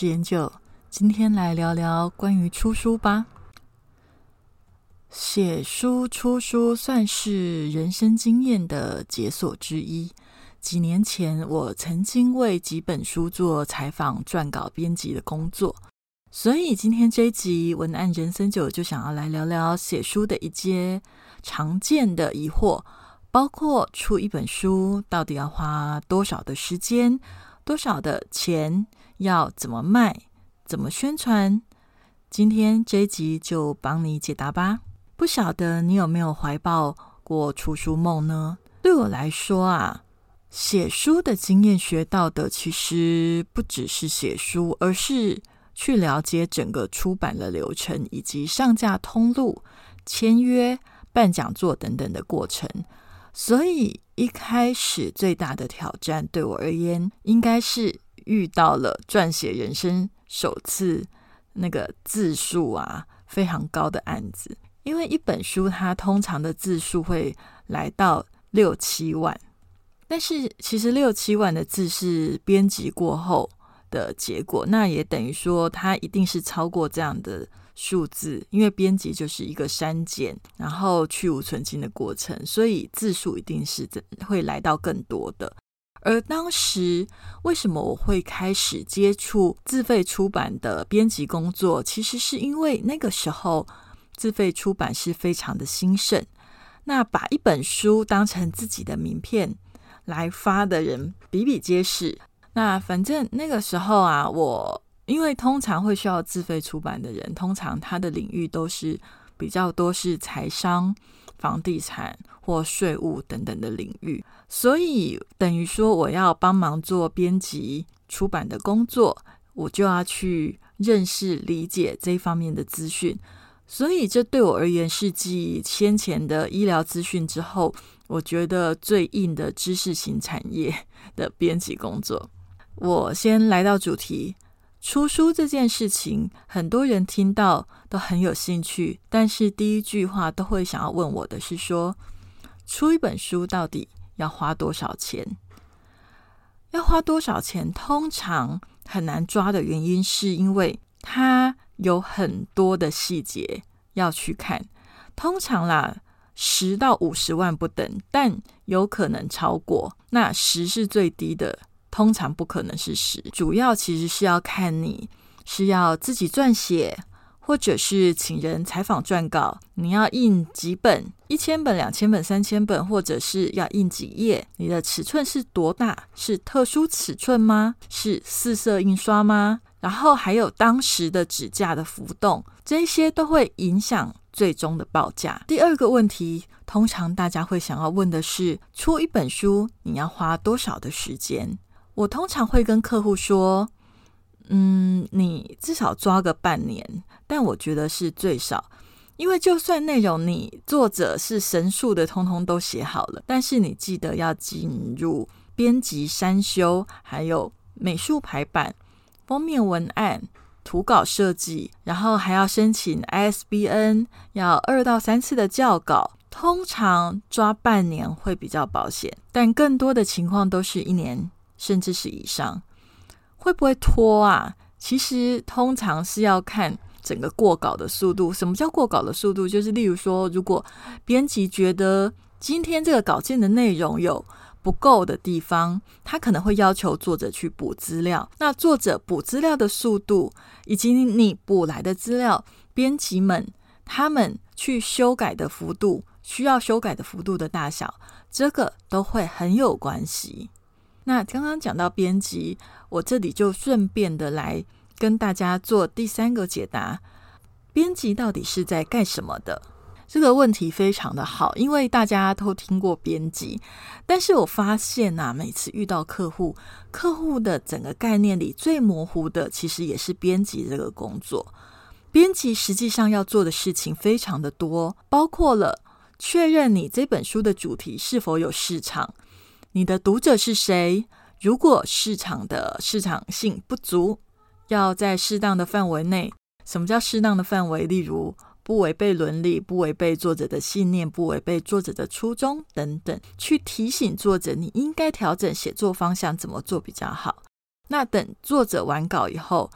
是研究，今天来聊聊关于出书吧。写书、出书算是人生经验的解锁之一。几年前，我曾经为几本书做采访、撰稿、编辑的工作，所以今天这一集文案人生九就想要来聊聊写书的一些常见的疑惑，包括出一本书到底要花多少的时间、多少的钱。要怎么卖？怎么宣传？今天这一集就帮你解答吧。不晓得你有没有怀抱过出书梦呢？对我来说啊，写书的经验学到的其实不只是写书，而是去了解整个出版的流程，以及上架通路、签约、办讲座等等的过程。所以一开始最大的挑战对我而言，应该是。遇到了撰写人生首次那个字数啊非常高的案子，因为一本书它通常的字数会来到六七万，但是其实六七万的字是编辑过后的结果，那也等于说它一定是超过这样的数字，因为编辑就是一个删减然后去无存菁的过程，所以字数一定是会来到更多的。而当时为什么我会开始接触自费出版的编辑工作？其实是因为那个时候自费出版是非常的兴盛，那把一本书当成自己的名片来发的人比比皆是。那反正那个时候啊，我因为通常会需要自费出版的人，通常他的领域都是比较多是财商。房地产或税务等等的领域，所以等于说我要帮忙做编辑出版的工作，我就要去认识理解这一方面的资讯。所以这对我而言是继先前的医疗资讯之后，我觉得最硬的知识型产业的编辑工作。我先来到主题。出书这件事情，很多人听到都很有兴趣，但是第一句话都会想要问我的是说，出一本书到底要花多少钱？要花多少钱？通常很难抓的原因，是因为它有很多的细节要去看。通常啦，十到五十万不等，但有可能超过。那十是最低的。通常不可能是十，主要其实是要看你是要自己撰写，或者是请人采访撰稿。你要印几本？一千本、两千本、三千本，或者是要印几页？你的尺寸是多大？是特殊尺寸吗？是四色印刷吗？然后还有当时的纸价的浮动，这些都会影响最终的报价。第二个问题，通常大家会想要问的是：出一本书，你要花多少的时间？我通常会跟客户说，嗯，你至少抓个半年，但我觉得是最少，因为就算内容你作者是神速的，通通都写好了，但是你记得要进入编辑删修，还有美术排版、封面文案、图稿设计，然后还要申请 ISBN，要二到三次的校稿，通常抓半年会比较保险，但更多的情况都是一年。甚至是以上，会不会拖啊？其实通常是要看整个过稿的速度。什么叫过稿的速度？就是例如说，如果编辑觉得今天这个稿件的内容有不够的地方，他可能会要求作者去补资料。那作者补资料的速度，以及你补来的资料，编辑们他们去修改的幅度，需要修改的幅度的大小，这个都会很有关系。那刚刚讲到编辑，我这里就顺便的来跟大家做第三个解答：编辑到底是在干什么的？这个问题非常的好，因为大家都听过编辑，但是我发现呐，每次遇到客户，客户的整个概念里最模糊的，其实也是编辑这个工作。编辑实际上要做的事情非常的多，包括了确认你这本书的主题是否有市场，你的读者是谁，如果市场的市场性不足，要在适当的范围内。什么叫适当的范围？例如。不违背伦理，不违背作者的信念，不违背作者的初衷等等，去提醒作者你应该调整写作方向，怎么做比较好。那等作者完稿以后，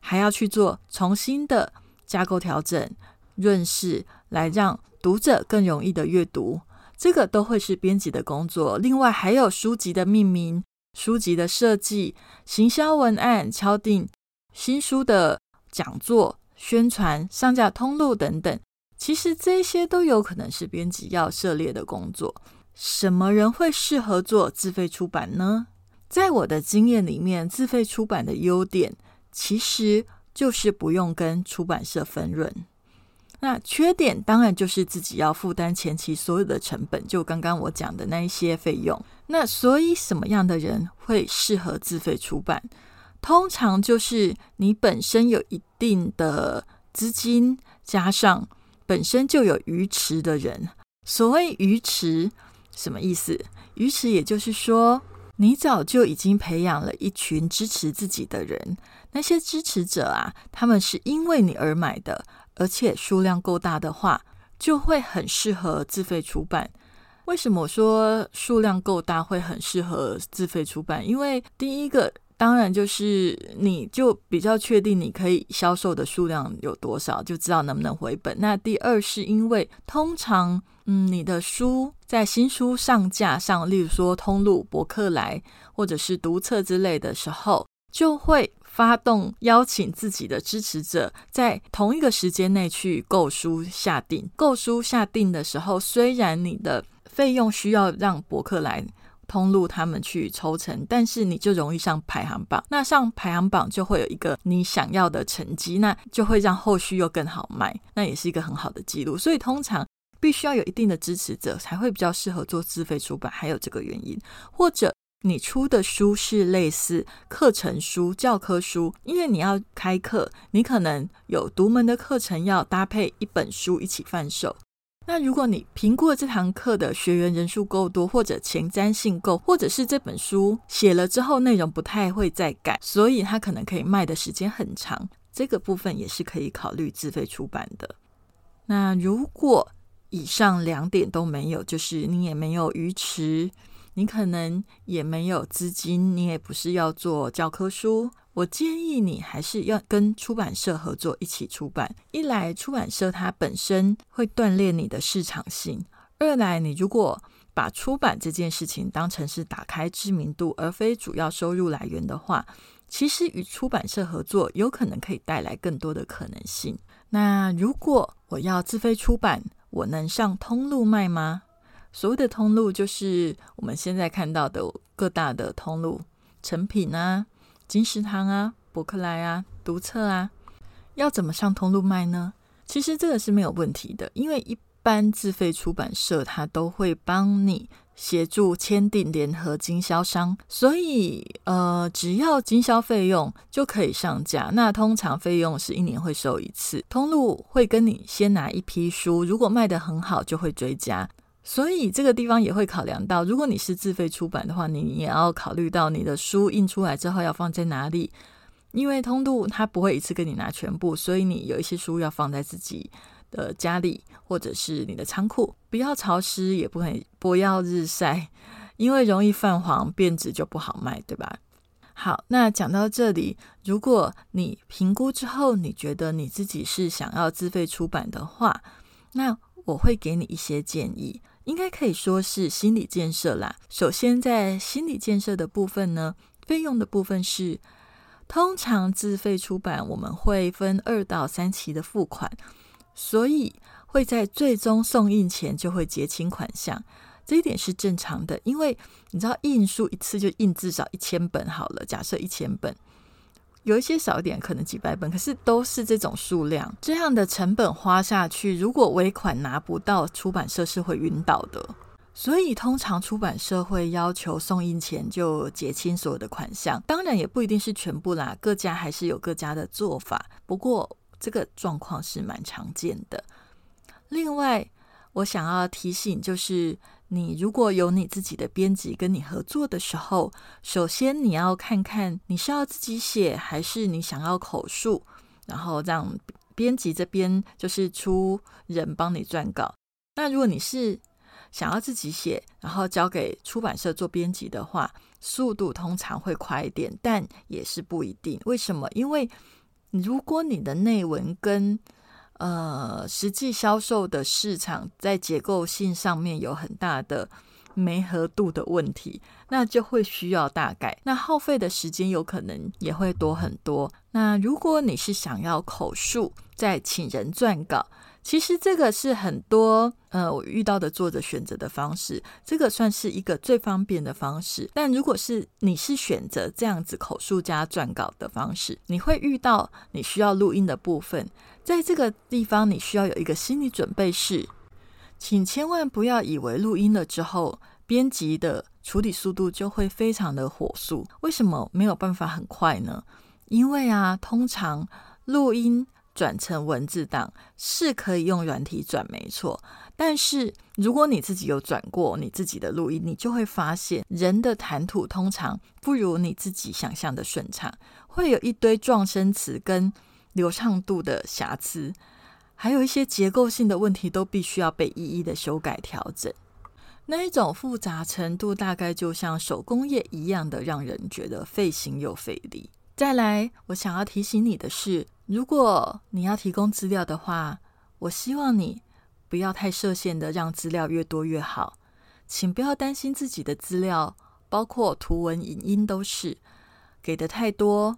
还要去做重新的架构调整、润饰，来让读者更容易的阅读。这个都会是编辑的工作。另外还有书籍的命名、书籍的设计、行销文案、敲定新书的讲座。宣传、上架通路等等，其实这些都有可能是编辑要涉猎的工作。什么人会适合做自费出版呢？在我的经验里面，自费出版的优点其实就是不用跟出版社分润。那缺点当然就是自己要负担前期所有的成本，就刚刚我讲的那一些费用。那所以什么样的人会适合自费出版？通常就是你本身有一定的资金，加上本身就有鱼池的人。所谓鱼池，什么意思？鱼池也就是说，你早就已经培养了一群支持自己的人。那些支持者啊，他们是因为你而买的，而且数量够大的话，就会很适合自费出版。为什么说数量够大会很适合自费出版？因为第一个。当然，就是你就比较确定你可以销售的数量有多少，就知道能不能回本。那第二是因为通常，嗯，你的书在新书上架上，例如说通路、博客来或者是读册之类的时候，就会发动邀请自己的支持者在同一个时间内去购书下定。购书下定的时候，虽然你的费用需要让博客来。通路他们去抽成，但是你就容易上排行榜。那上排行榜就会有一个你想要的成绩，那就会让后续又更好卖，那也是一个很好的记录。所以通常必须要有一定的支持者才会比较适合做自费出版，还有这个原因。或者你出的书是类似课程书、教科书，因为你要开课，你可能有独门的课程要搭配一本书一起贩售。那如果你评估了这堂课的学员人数够多，或者前瞻性够，或者是这本书写了之后内容不太会再改，所以它可能可以卖的时间很长，这个部分也是可以考虑自费出版的。那如果以上两点都没有，就是你也没有鱼池，你可能也没有资金，你也不是要做教科书。我建议你还是要跟出版社合作一起出版。一来，出版社它本身会锻炼你的市场性；二来，你如果把出版这件事情当成是打开知名度，而非主要收入来源的话，其实与出版社合作有可能可以带来更多的可能性。那如果我要自费出版，我能上通路卖吗？所谓的通路就是我们现在看到的各大的通路，成品啊。金石堂啊，博客来啊，读册啊，要怎么上通路卖呢？其实这个是没有问题的，因为一般自费出版社它都会帮你协助签订联合经销商，所以呃，只要经销费用就可以上架。那通常费用是一年会收一次，通路会跟你先拿一批书，如果卖得很好，就会追加。所以这个地方也会考量到，如果你是自费出版的话，你也要考虑到你的书印出来之后要放在哪里，因为通路它不会一次跟你拿全部，所以你有一些书要放在自己的家里或者是你的仓库，不要潮湿，也不会不要日晒，因为容易泛黄变质就不好卖，对吧？好，那讲到这里，如果你评估之后你觉得你自己是想要自费出版的话，那我会给你一些建议。应该可以说是心理建设啦。首先，在心理建设的部分呢，费用的部分是通常自费出版，我们会分二到三期的付款，所以会在最终送印前就会结清款项。这一点是正常的，因为你知道印书一次就印至少一千本好了。假设一千本，有一些少一点，可能几百本，可是都是这种数量，这样的成本花下去，如果尾款拿不到，出版社是会晕倒的。所以，通常出版社会要求送印前就结清所有的款项，当然也不一定是全部啦，各家还是有各家的做法。不过，这个状况是蛮常见的。另外，我想要提醒，就是你如果有你自己的编辑跟你合作的时候，首先你要看看你是要自己写，还是你想要口述，然后让编辑这边就是出人帮你撰稿。那如果你是想要自己写，然后交给出版社做编辑的话，速度通常会快一点，但也是不一定。为什么？因为如果你的内文跟呃实际销售的市场在结构性上面有很大的没合度的问题，那就会需要大改，那耗费的时间有可能也会多很多。那如果你是想要口述，再请人撰稿。其实这个是很多呃我遇到的作者选择的方式，这个算是一个最方便的方式。但如果是你是选择这样子口述加撰稿的方式，你会遇到你需要录音的部分，在这个地方你需要有一个心理准备是，请千万不要以为录音了之后，编辑的处理速度就会非常的火速。为什么没有办法很快呢？因为啊，通常录音。转成文字档是可以用软体转，没错。但是如果你自己有转过你自己的录音，你就会发现人的谈吐通常不如你自己想象的顺畅，会有一堆撞声词跟流畅度的瑕疵，还有一些结构性的问题都必须要被一一的修改调整。那一种复杂程度，大概就像手工业一样的，让人觉得费心又费力。再来，我想要提醒你的是。如果你要提供资料的话，我希望你不要太设限的，让资料越多越好。请不要担心自己的资料，包括图文、影音都是给的太多。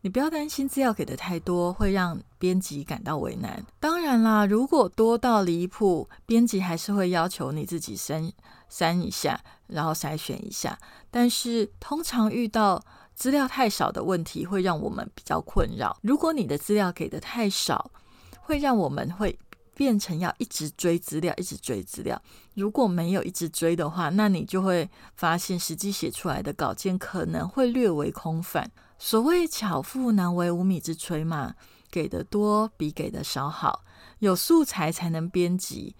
你不要担心资料给的太多会让编辑感到为难。当然啦，如果多到离谱，编辑还是会要求你自己删删一下，然后筛选一下。但是通常遇到。资料太少的问题会让我们比较困扰。如果你的资料给的太少，会让我们会变成要一直追资料，一直追资料。如果没有一直追的话，那你就会发现实际写出来的稿件可能会略为空泛。所谓巧妇难为无米之炊嘛，给的多比给的少好。有素材才能编辑，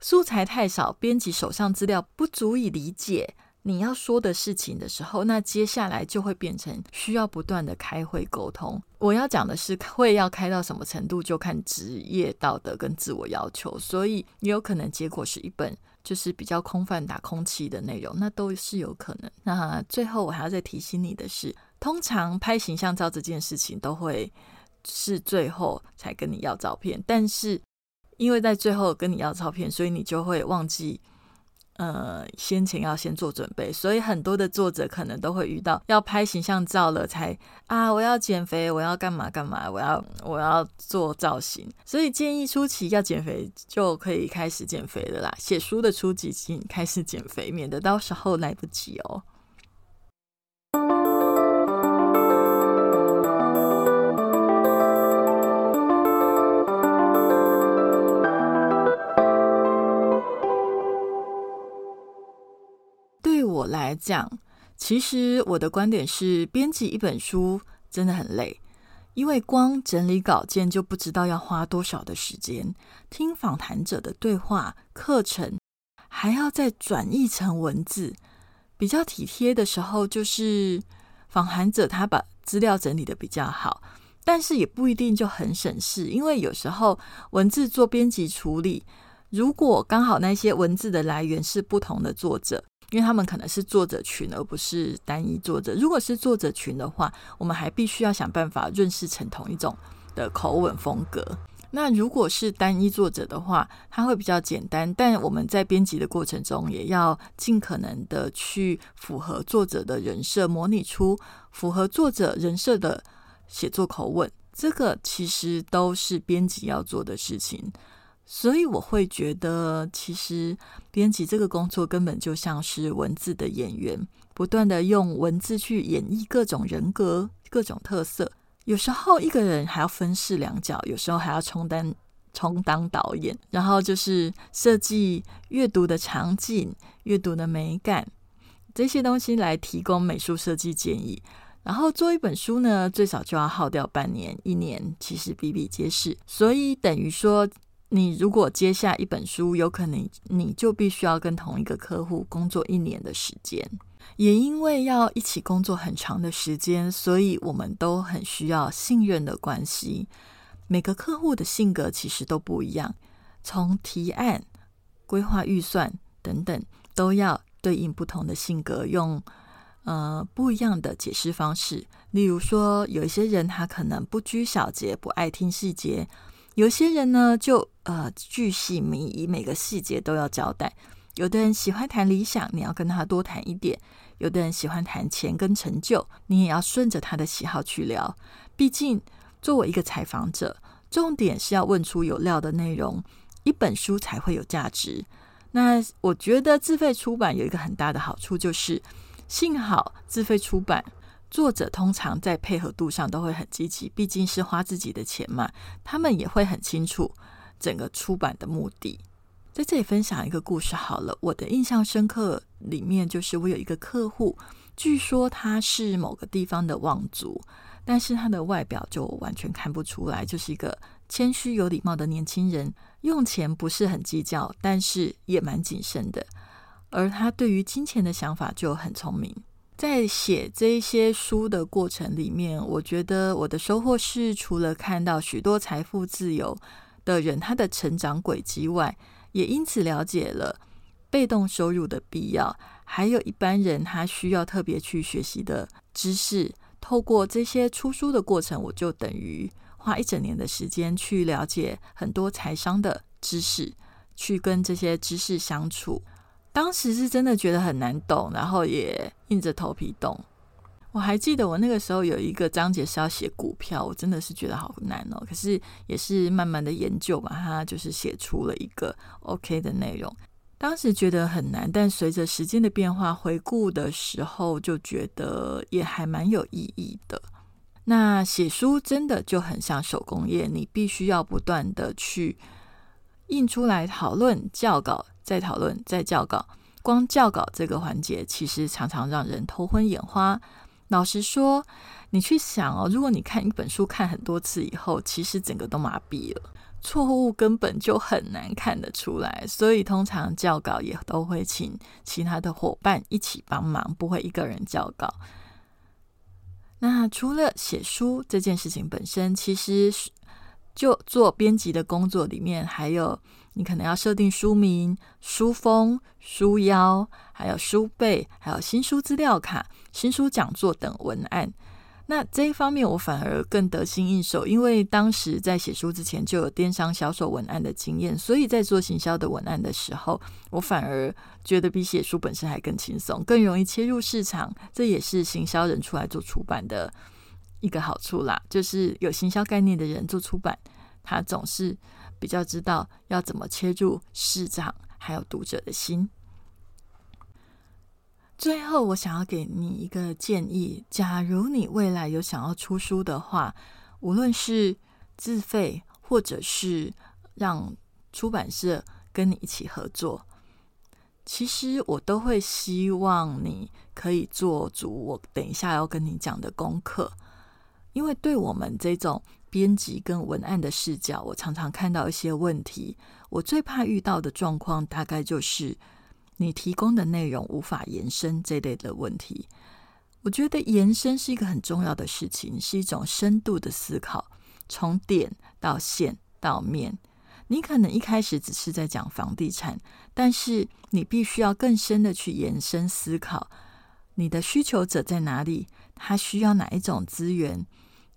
素材太少，编辑手上资料不足以理解。你要说的事情的时候，那接下来就会变成需要不断的开会沟通。我要讲的是会要开到什么程度，就看职业道德跟自我要求，所以也有可能结果是一本就是比较空泛打空气的内容，那都是有可能。那最后我还要再提醒你的是，通常拍形象照这件事情都会是最后才跟你要照片，但是因为在最后跟你要照片，所以你就会忘记。呃，先前要先做准备，所以很多的作者可能都会遇到要拍形象照了才啊，我要减肥，我要干嘛干嘛，我要我要做造型，所以建议初期要减肥就可以开始减肥了啦。写书的初级请开始减肥，免得到时候来不及哦。来讲，其实我的观点是，编辑一本书真的很累，因为光整理稿件就不知道要花多少的时间，听访谈者的对话、课程，还要再转译成文字。比较体贴的时候，就是访谈者他把资料整理的比较好，但是也不一定就很省事，因为有时候文字做编辑处理，如果刚好那些文字的来源是不同的作者。因为他们可能是作者群，而不是单一作者。如果是作者群的话，我们还必须要想办法润饰成同一种的口吻风格。那如果是单一作者的话，它会比较简单。但我们在编辑的过程中，也要尽可能的去符合作者的人设，模拟出符合作者人设的写作口吻。这个其实都是编辑要做的事情。所以我会觉得，其实编辑这个工作根本就像是文字的演员，不断的用文字去演绎各种人格、各种特色。有时候一个人还要分饰两角，有时候还要充当充当导演，然后就是设计阅读的场景、阅读的美感这些东西来提供美术设计建议。然后做一本书呢，最少就要耗掉半年、一年，其实比比皆是。所以等于说，你如果接下一本书，有可能你就必须要跟同一个客户工作一年的时间。也因为要一起工作很长的时间，所以我们都很需要信任的关系。每个客户的性格其实都不一样，从提案、规划预算等等，都要对应不同的性格，用呃不一样的解释方式。例如说，有一些人他可能不拘小节，不爱听细节；有些人呢，就呃巨细靡遗，每个细节都要交代。有的人喜欢谈理想，你要跟他多谈一点。有的人喜欢谈钱跟成就，你也要顺着他的喜好去聊。毕竟，作为一个采访者，重点是要问出有料的内容，一本书才会有价值。那我觉得自费出版有一个很大的好处，就是幸好自费出版，作者通常在配合度上都会很积极，毕竟是花自己的钱嘛，他们也会很清楚整个出版的目的。在这里分享一个故事好了。我的印象深刻里面，就是我有一个客户，据说他是某个地方的望族，但是他的外表就完全看不出来，就是一个谦虚有礼貌的年轻人，用钱不是很计较，但是也蛮谨慎的。而他对于金钱的想法就很聪明。在写这些书的过程里面，我觉得我的收获是，除了看到许多财富自由的人他的成长轨迹外，也因此了解了被动收入的必要，还有一般人他需要特别去学习的知识。透过这些出书的过程，我就等于花一整年的时间去了解很多财商的知识，去跟这些知识相处。当时是真的觉得很难懂，然后也硬着头皮懂。我还记得我那个时候有一个章节是要写股票，我真的是觉得好难哦。可是也是慢慢的研究把它就是写出了一个 OK 的内容。当时觉得很难，但随着时间的变化，回顾的时候就觉得也还蛮有意义的。那写书真的就很像手工业，你必须要不断的去印出来，讨论、校稿、再讨论、再校稿。光校稿这个环节，其实常常让人头昏眼花。老实说，你去想哦，如果你看一本书看很多次以后，其实整个都麻痹了，错误根本就很难看得出来。所以通常校稿也都会请其他的伙伴一起帮忙，不会一个人校稿。那除了写书这件事情本身，其实就做编辑的工作里面，还有你可能要设定书名、书封、书腰，还有书背，还有新书资料卡。新书讲座等文案，那这一方面我反而更得心应手，因为当时在写书之前就有电商销售文案的经验，所以在做行销的文案的时候，我反而觉得比写书本身还更轻松，更容易切入市场。这也是行销人出来做出版的一个好处啦，就是有行销概念的人做出版，他总是比较知道要怎么切入市场，还有读者的心。最后，我想要给你一个建议：假如你未来有想要出书的话，无论是自费，或者是让出版社跟你一起合作，其实我都会希望你可以做足我等一下要跟你讲的功课。因为对我们这种编辑跟文案的视角，我常常看到一些问题。我最怕遇到的状况，大概就是。你提供的内容无法延伸这类的问题，我觉得延伸是一个很重要的事情，是一种深度的思考，从点到线到面。你可能一开始只是在讲房地产，但是你必须要更深的去延伸思考，你的需求者在哪里，他需要哪一种资源，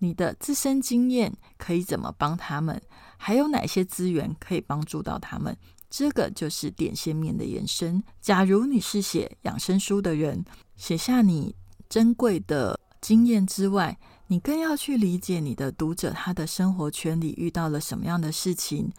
你的自身经验可以怎么帮他们，还有哪些资源可以帮助到他们。这个就是点线面的延伸。假如你是写养生书的人，写下你珍贵的经验之外，你更要去理解你的读者他的生活圈里遇到了什么样的事情，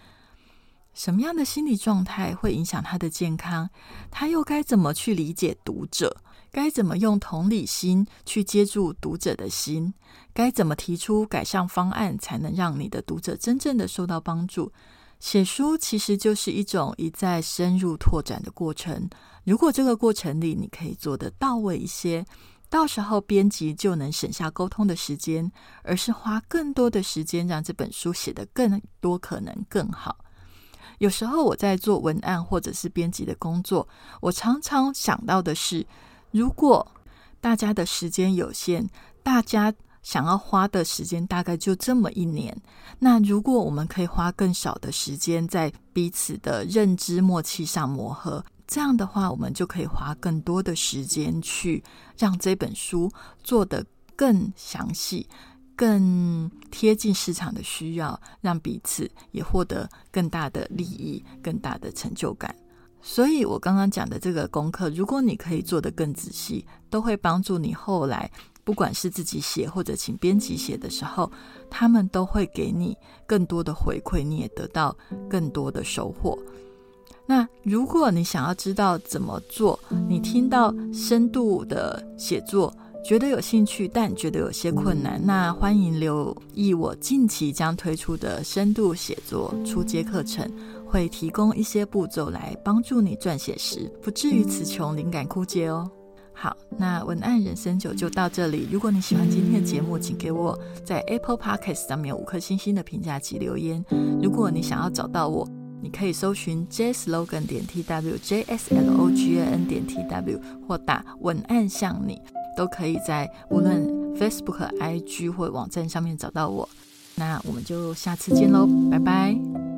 什么样的心理状态会影响他的健康，他又该怎么去理解读者，该怎么用同理心去接住读者的心？该怎么提出改善方案，才能让你的读者真正的受到帮助？写书其实就是一种一再深入拓展的过程。如果这个过程里你可以做得到位一些，到时候编辑就能省下沟通的时间，而是花更多的时间让这本书写得更多，可能更好。有时候我在做文案或者是编辑的工作，我常常想到的是。如果大家的时间有限，大家想要花的时间大概就这么一年。那如果我们可以花更少的时间在彼此的认知默契上磨合，这样的话，我们就可以花更多的时间去让这本书做得更详细、更贴近市场的需要，让彼此也获得更大的利益、更大的成就感。所以，我刚刚讲的这个功课，如果你可以做得更仔细，都会帮助你后来，不管是自己写或者请编辑写的时候，他们都会给你更多的回馈，你也得到更多的收获。那如果你想要知道怎么做，你听到深度的写作觉得有兴趣，但觉得有些困难，那欢迎留意我近期将推出的深度写作初阶课程。会提供一些步骤来帮助你撰写时不至于词穷、灵感枯竭哦。好，那文案人生九就到这里。如果你喜欢今天的节目，请给我在 Apple Podcast 上面五颗星星的评价及留言。如果你想要找到我，你可以搜寻 J Slogan 点 T W J S L O G A N 点 T W 或打文案像你，都可以在无论 Facebook、IG 或网站上面找到我。那我们就下次见喽，拜拜。